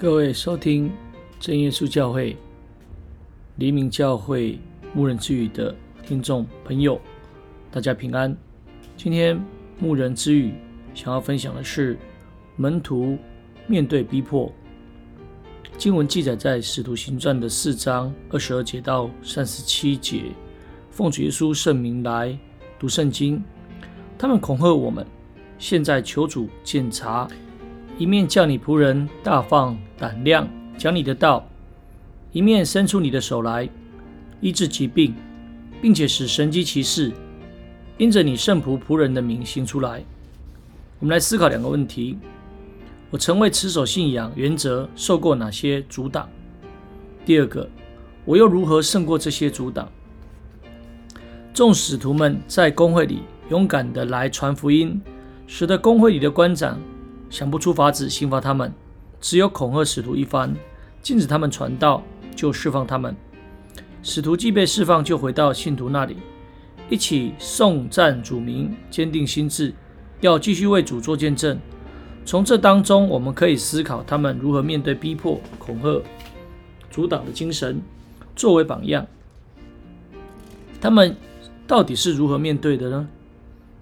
各位收听真耶稣教会黎明教会牧人之语的听众朋友，大家平安。今天牧人之语想要分享的是门徒面对逼迫。经文记载在使徒行传的四章二十二节到三十七节。奉主耶稣圣名来读圣经，他们恐吓我们，现在求主检查。一面叫你仆人大放胆量讲你的道，一面伸出你的手来医治疾病，并且使神迹奇事因着你圣仆仆人的名行出来。我们来思考两个问题：我曾为持守信仰原则受过哪些阻挡？第二个，我又如何胜过这些阻挡？众使徒们在公会里勇敢地来传福音，使得公会里的官长。想不出法子刑罚他们，只有恐吓使徒一番，禁止他们传道，就释放他们。使徒既被释放，就回到信徒那里，一起颂赞主名，坚定心志，要继续为主做见证。从这当中，我们可以思考他们如何面对逼迫、恐吓、阻挡的精神，作为榜样。他们到底是如何面对的呢？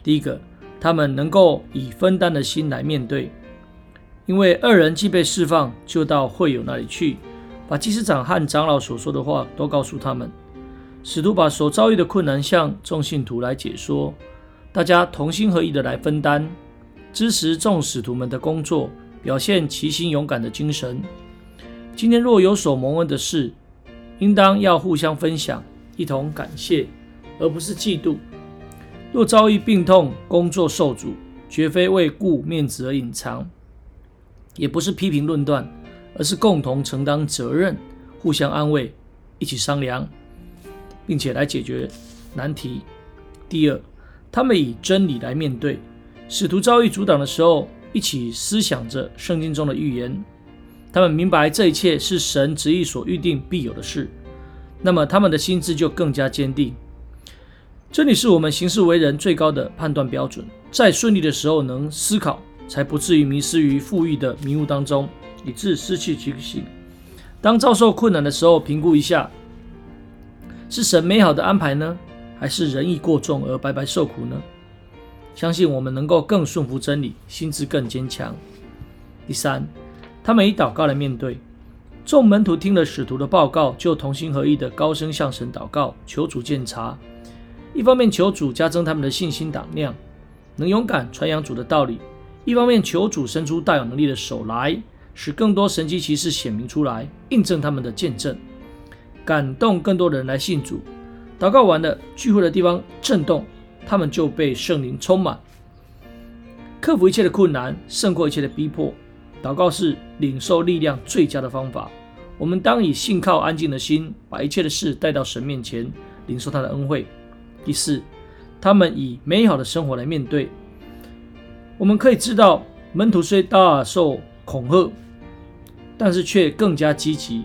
第一个。他们能够以分担的心来面对，因为二人既被释放，就到会友那里去，把祭司长和长老所说的话都告诉他们。使徒把所遭遇的困难向众信徒来解说，大家同心合意的来分担，支持众使徒们的工作，表现齐心勇敢的精神。今天若有所蒙恩的事，应当要互相分享，一同感谢，而不是嫉妒。若遭遇病痛、工作受阻，绝非为顾面子而隐藏，也不是批评论断，而是共同承担责任，互相安慰，一起商量，并且来解决难题。第二，他们以真理来面对。使徒遭遇阻挡的时候，一起思想着圣经中的预言，他们明白这一切是神旨意所预定必有的事，那么他们的心志就更加坚定。真理是我们行事为人最高的判断标准，在顺利的时候能思考，才不至于迷失于富裕的迷雾当中，以致失去警醒。当遭受困难的时候，评估一下，是神美好的安排呢，还是人意过重而白白受苦呢？相信我们能够更顺服真理，心智更坚强。第三，他们以祷告来面对。众门徒听了使徒的报告，就同心合意的高声向神祷告，求主鉴察。一方面求主加增他们的信心胆量，能勇敢传扬主的道理；一方面求主伸出大有能力的手来，使更多神迹奇事显明出来，印证他们的见证，感动更多人来信主。祷告完了，聚会的地方震动，他们就被圣灵充满，克服一切的困难，胜过一切的逼迫。祷告是领受力量最佳的方法。我们当以信靠安静的心，把一切的事带到神面前，领受他的恩惠。第四，他们以美好的生活来面对。我们可以知道，门徒虽大受恐吓，但是却更加积极。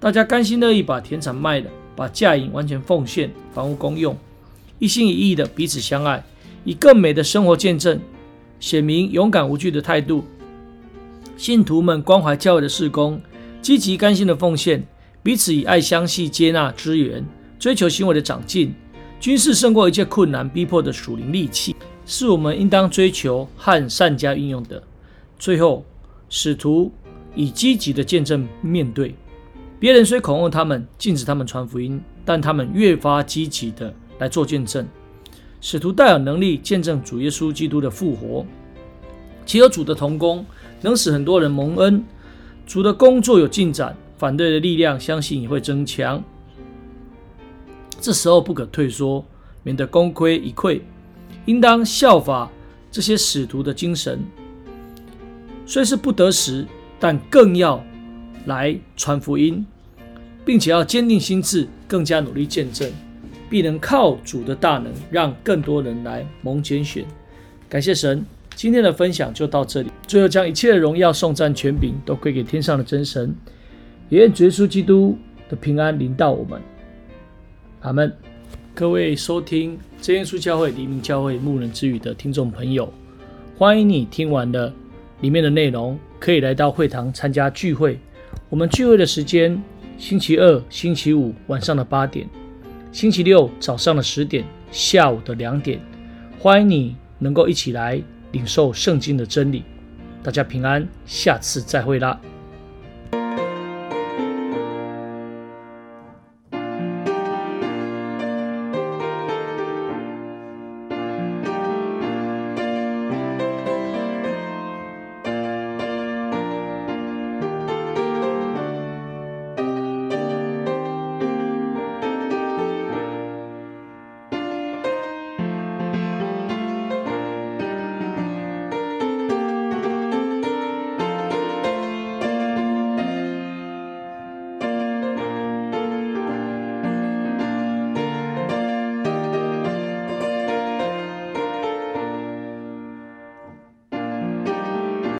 大家甘心乐意把田产卖了，把嫁银完全奉献，房屋公用，一心一意的彼此相爱，以更美的生活见证，显明勇敢无惧的态度。信徒们关怀教会的事工，积极甘心的奉献，彼此以爱相系、接纳、支援，追求行为的长进。均是胜过一切困难逼迫的属灵利器，是我们应当追求和善加运用的。最后，使徒以积极的见证面对别人，虽恐吓他们，禁止他们传福音，但他们越发积极的来做见证。使徒带有能力见证主耶稣基督的复活，且有主的同工，能使很多人蒙恩。主的工作有进展，反对的力量相信也会增强。这时候不可退缩，免得功亏一篑。应当效法这些使徒的精神，虽是不得时，但更要来传福音，并且要坚定心志，更加努力见证，必能靠主的大能，让更多人来蒙拣选。感谢神，今天的分享就到这里。最后，将一切的荣耀、颂赞、权柄都归给天上的真神，也愿主耶稣基督的平安临到我们。阿门，各位收听真耶稣教会黎明教会牧人之语的听众朋友，欢迎你听完了里面的内容，可以来到会堂参加聚会，我们聚会的时间，星期二、星期五晚上的八点，星期六早上的十点，下午的两点。欢迎你能够一起来领受圣经的真理。大家平安，下次再会啦。